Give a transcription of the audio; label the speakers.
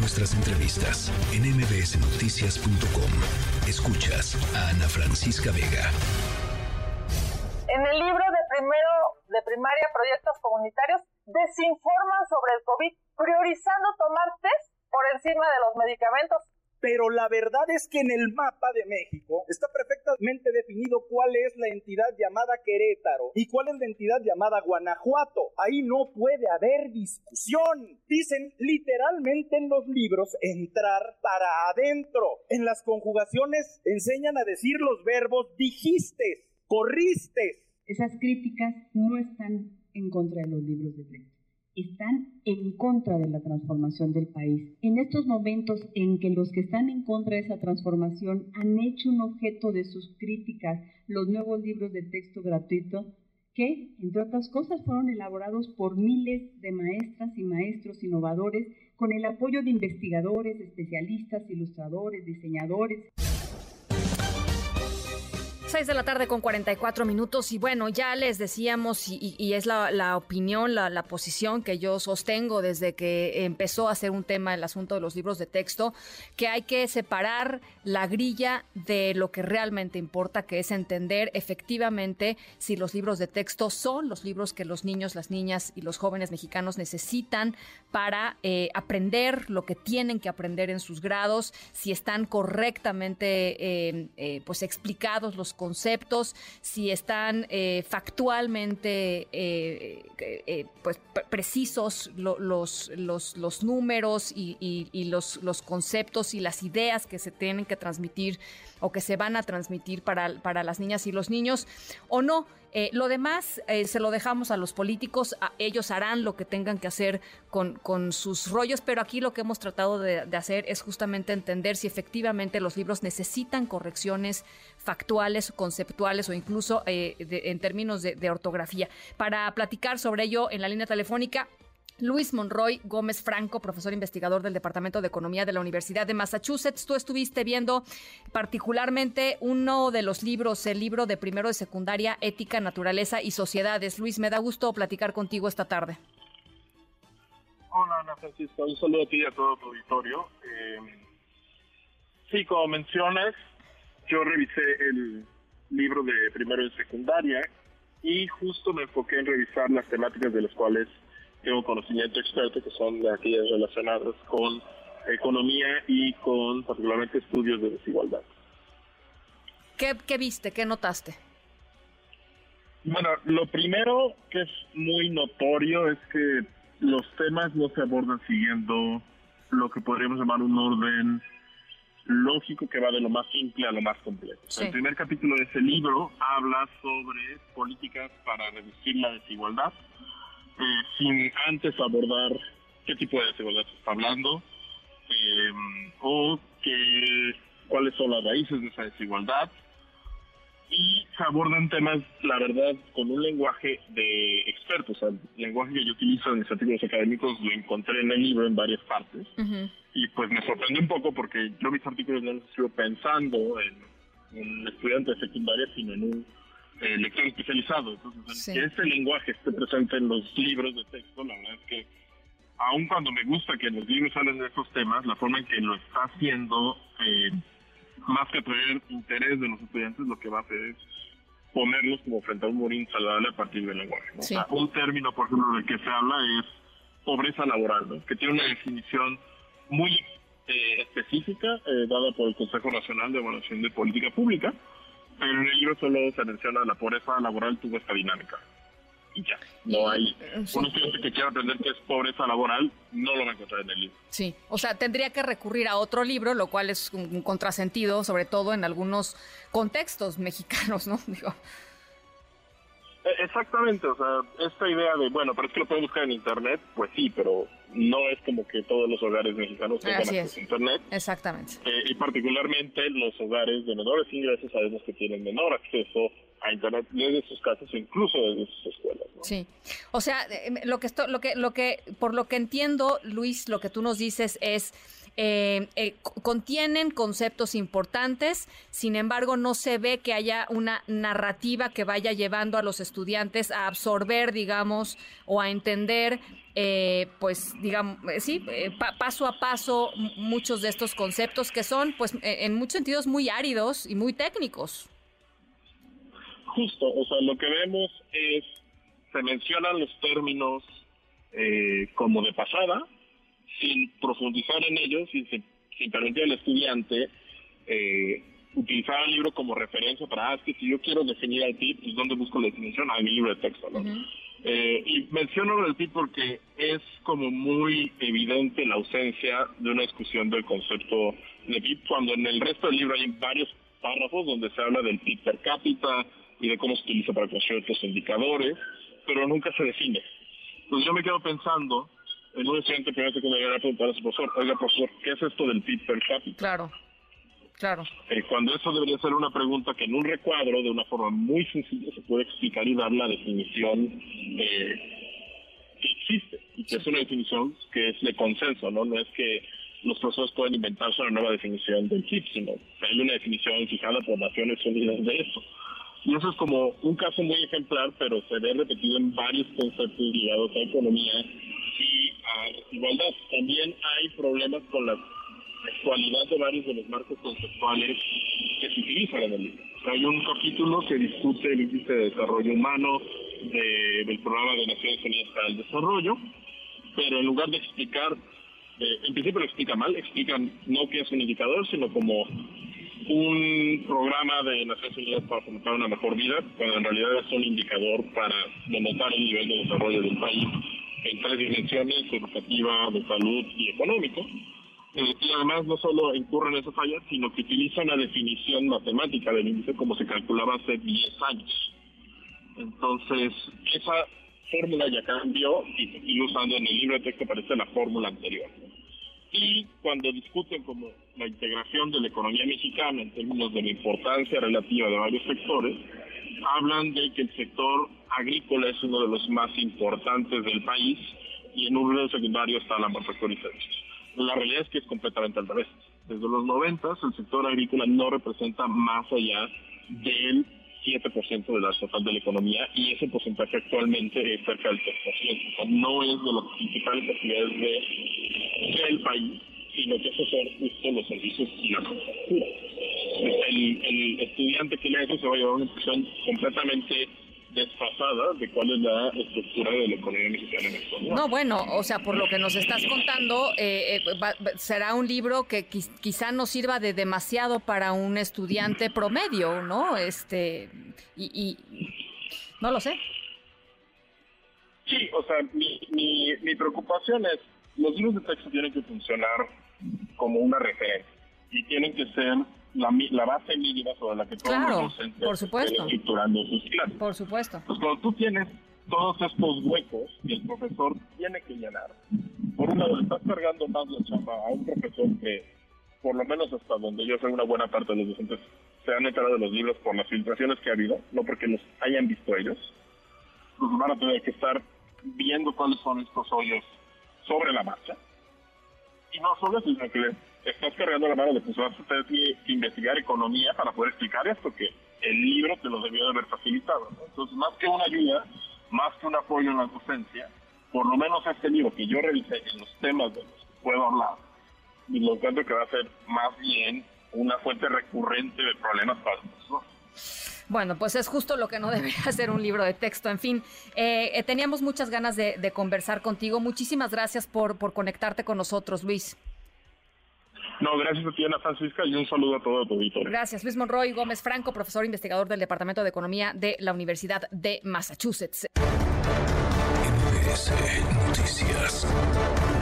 Speaker 1: nuestras entrevistas en mbsnoticias.com. Escuchas a Ana Francisca Vega.
Speaker 2: En el libro de primero de primaria Proyectos Comunitarios desinforman sobre el COVID, priorizando tomar test por encima de los medicamentos
Speaker 3: pero la verdad es que en el mapa de México está perfectamente definido cuál es la entidad llamada Querétaro y cuál es la entidad llamada Guanajuato. Ahí no puede haber discusión. Dicen literalmente en los libros entrar para adentro. En las conjugaciones enseñan a decir los verbos dijiste, corriste.
Speaker 4: Esas críticas no están en contra de los libros de texto están en contra de la transformación del país. En estos momentos en que los que están en contra de esa transformación han hecho un objeto de sus críticas los nuevos libros de texto gratuito, que, entre otras cosas, fueron elaborados por miles de maestras y maestros innovadores con el apoyo de investigadores, especialistas, ilustradores, diseñadores.
Speaker 5: 6 de la tarde con 44 minutos y bueno, ya les decíamos y, es la, opinión, la, posición que yo sostengo desde que empezó a ser un tema el asunto de los libros de texto, que hay que separar la grilla de lo que realmente importa, que es entender efectivamente si los libros de texto son los libros que los niños, las niñas y los jóvenes mexicanos necesitan para eh, aprender lo que tienen que aprender en sus grados, si están correctamente eh, eh, pues explicados los conceptos, si están eh, factualmente eh, eh, pues, precisos los, los, los, números y, los, los conceptos y las ideas que se tienen que transmitir o que se van a transmitir para, para las niñas y los niños o no. Eh, lo demás eh, se lo dejamos a los políticos, ellos harán lo que tengan que hacer con, con sus rollos, pero aquí lo que hemos tratado de, hacer es justamente entender si efectivamente los libros necesitan correcciones factuales, conceptuales o incluso eh, en términos de ortografía. Para platicar sobre ello en la línea telefónica, Luis Monroy Gómez Franco, profesor investigador del Departamento de Economía de la Universidad de Massachusetts. Tú estuviste viendo particularmente uno de los libros, el libro de primero de secundaria, Ética, Naturaleza y Sociedades. Luis, me da gusto platicar contigo esta tarde.
Speaker 6: Hola, Ana Francisca. Un saludo a ti y a todo tu auditorio. Eh, sí, como mencionas, yo revisé el libro de primero de secundaria y justo me enfoqué en revisar las temáticas de las cuales tengo conocimiento experto que son de aquellas relacionadas con economía y con particularmente estudios de desigualdad.
Speaker 5: ¿Qué, viste? ¿Qué notaste?
Speaker 6: Bueno, lo primero que es muy notorio es que los temas no se abordan siguiendo lo que podríamos llamar un orden lógico que va de lo más simple a lo más complejo. El primer capítulo de ese libro habla sobre políticas para reducir la desigualdad eh, sin antes abordar qué tipo de desigualdad se está hablando eh, o que, cuáles son las raíces de esa desigualdad. Y se abordan temas, la verdad, con un lenguaje de expertos. el lenguaje que yo utilizo en mis artículos académicos lo encontré en el libro en varias partes. Y pues me sorprendió un poco porque yo mis artículos no los escribo pensando en un estudiante de secundaria, sino en un eh, lector especializado. Entonces, que ese lenguaje esté presente en los libros de texto, la verdad es que, aun cuando me gusta que los libros salen de esos temas, la forma en que lo está haciendo, eh, más que traer interés de los estudiantes, lo que va a hacer es ponerlos como frente a un muro insaludable a partir del lenguaje. O sea, un término, por ejemplo, del que se habla es pobreza laboral, que tiene una definición muy eh, específica dada por el Consejo Nacional de Evaluación de Política Pública, pero en el libro solo se menciona la pobreza laboral tuvo esta dinámica. Y ya, no hay eh, un estudiante que quiera aprender qué es pobreza laboral, no lo va a encontrar en el libro.
Speaker 5: Sí, o sea, tendría que recurrir a otro libro, lo cual es un contrasentido, sobre todo en algunos contextos mexicanos, ¿no? Digo,
Speaker 6: e-, exactamente, o sea, esta idea de, bueno, pero es que lo puedo buscar en Internet, pues sí, pero no es como que todos los hogares mexicanos tengan acceso a Internet.
Speaker 5: Exactamente.
Speaker 6: Eh, y particularmente los hogares de menores ingresos sabemos que tienen menor acceso internet desde sus casas o incluso desde sus escuelas.
Speaker 5: Sí, o sea, eh, lo que esto, lo que, lo que, por lo que entiendo, Luis, lo que tú nos dices es eh, eh, contienen conceptos importantes, sin embargo no se ve que haya una narrativa que vaya llevando a los estudiantes a absorber, digamos, o a entender, eh, pues, digamos, sí, paso a paso muchos de estos conceptos que son, pues, en muchos sentidos muy áridos y muy técnicos.
Speaker 6: Justo, o sea, lo que vemos es, se mencionan los términos como de pasada, sin profundizar en ellos y sin, permitir al estudiante eh, utilizar el libro como referencia para, ah, que si yo quiero definir al PIB, pues ¿dónde busco la definición? Ah, en mi libro de texto, ¿no? eh, y menciono el PIB porque es como muy evidente la ausencia de una discusión del concepto de PIB, cuando en el resto del libro hay varios párrafos donde se habla del PIB per cápita y de cómo se utiliza para construir otros indicadores, pero nunca se define. Entonces yo me quedo pensando en un estudiante primero secundaria le preguntar a su profesor, oiga profesor, ¿qué es esto del PIB per cápita?
Speaker 5: Claro, claro.
Speaker 6: Eh, cuando eso debería ser una pregunta que en un recuadro, de una forma muy sencilla, se puede explicar y dar la definición eh, que existe, y que es una definición que es de consenso, ¿no? No es que los profesores pueden inventarse una nueva definición del PIB, sino que hay una definición fijada por Naciones Unidas de eso. Y eso es como un caso muy ejemplar, pero se ve repetido en varios conceptos ligados a economía y a igualdad. También hay problemas con la actualidad de varios de los marcos conceptuales que se utilizan en el libro. Hay un capítulo que discute el índice de desarrollo humano del programa de Naciones Unidas para el Desarrollo, pero en lugar de explicar, eh, en principio lo explica mal, explican no que es un indicador, sino como un programa de Naciones Unidas para fomentar una mejor vida, cuando en realidad es un indicador para denotar el nivel de desarrollo del país en tres dimensiones, educativa, de salud y económico. Eh, y además no solo incurren en esas fallas, sino que utilizan la definición matemática del índice como se calculaba hace 10 años. Entonces, esa fórmula ya cambió y se sigue usando en el libro de texto, parece la fórmula anterior. Y cuando discuten como la integración de la economía mexicana en términos de la importancia relativa de varios sectores, hablan de que el sector agrícola es uno de los más importantes del país y en un nivel secundario está la servicios. La realidad es que es completamente al revés. Desde los 90 el sector agrícola no representa más allá del 7% de la total de la economía y ese porcentaje actualmente es cerca del 3%. O no es de las principales actividades de, del país, sino que esos son justo los servicios y la manufactura. El, estudiante que lee eso se va a llevar una impresión completamente desfasada de cuál es la estructura de la economía mexicana en España.
Speaker 5: No, bueno, o sea, por lo que nos estás contando, eh, eh, será un libro que quizá no sirva de demasiado para un estudiante promedio, ¿no? Este, y, no lo sé.
Speaker 6: Sí, o sea, mi, mi, mi preocupación es, los libros de texto tienen que funcionar como una referencia y tienen que ser la, base mínima sobre la que todos los docentes
Speaker 5: por supuesto.
Speaker 6: están estructurando sus clases.
Speaker 5: Por supuesto.
Speaker 6: Pues cuando tú tienes todos estos huecos que el profesor tiene que llenar, por un lado estás cargando más la chamba a un profesor que, por lo menos hasta donde yo sé, una buena parte de los docentes se han enterado de los libros por las filtraciones que ha habido, no porque los hayan visto ellos. Pues van a tener que estar viendo cuáles son estos hoyos sobre la marcha. Y no solo eso, sino que estás cargando la mano de que vas a tener que investigar economía para poder explicar esto, que el libro te lo debió de haber facilitado. Entonces, más que una ayuda, más que un apoyo en la docencia, por lo menos este libro que yo revisé en los temas de los que puedo hablar, y lo encuentro que va a ser más bien una fuente recurrente de problemas para nosotros.
Speaker 5: Bueno, pues es justo lo que no debería ser un libro de texto. En fin, eh, eh, teníamos muchas ganas de, conversar contigo. Muchísimas gracias por conectarte con nosotros, Luis.
Speaker 6: No, gracias a ti, Ana Francisca, y un saludo a todo tu auditorio.
Speaker 5: Gracias, Luis Monroy Gómez Franco, profesor e investigador del Departamento de Economía de la Universidad de Massachusetts. NBC Noticias.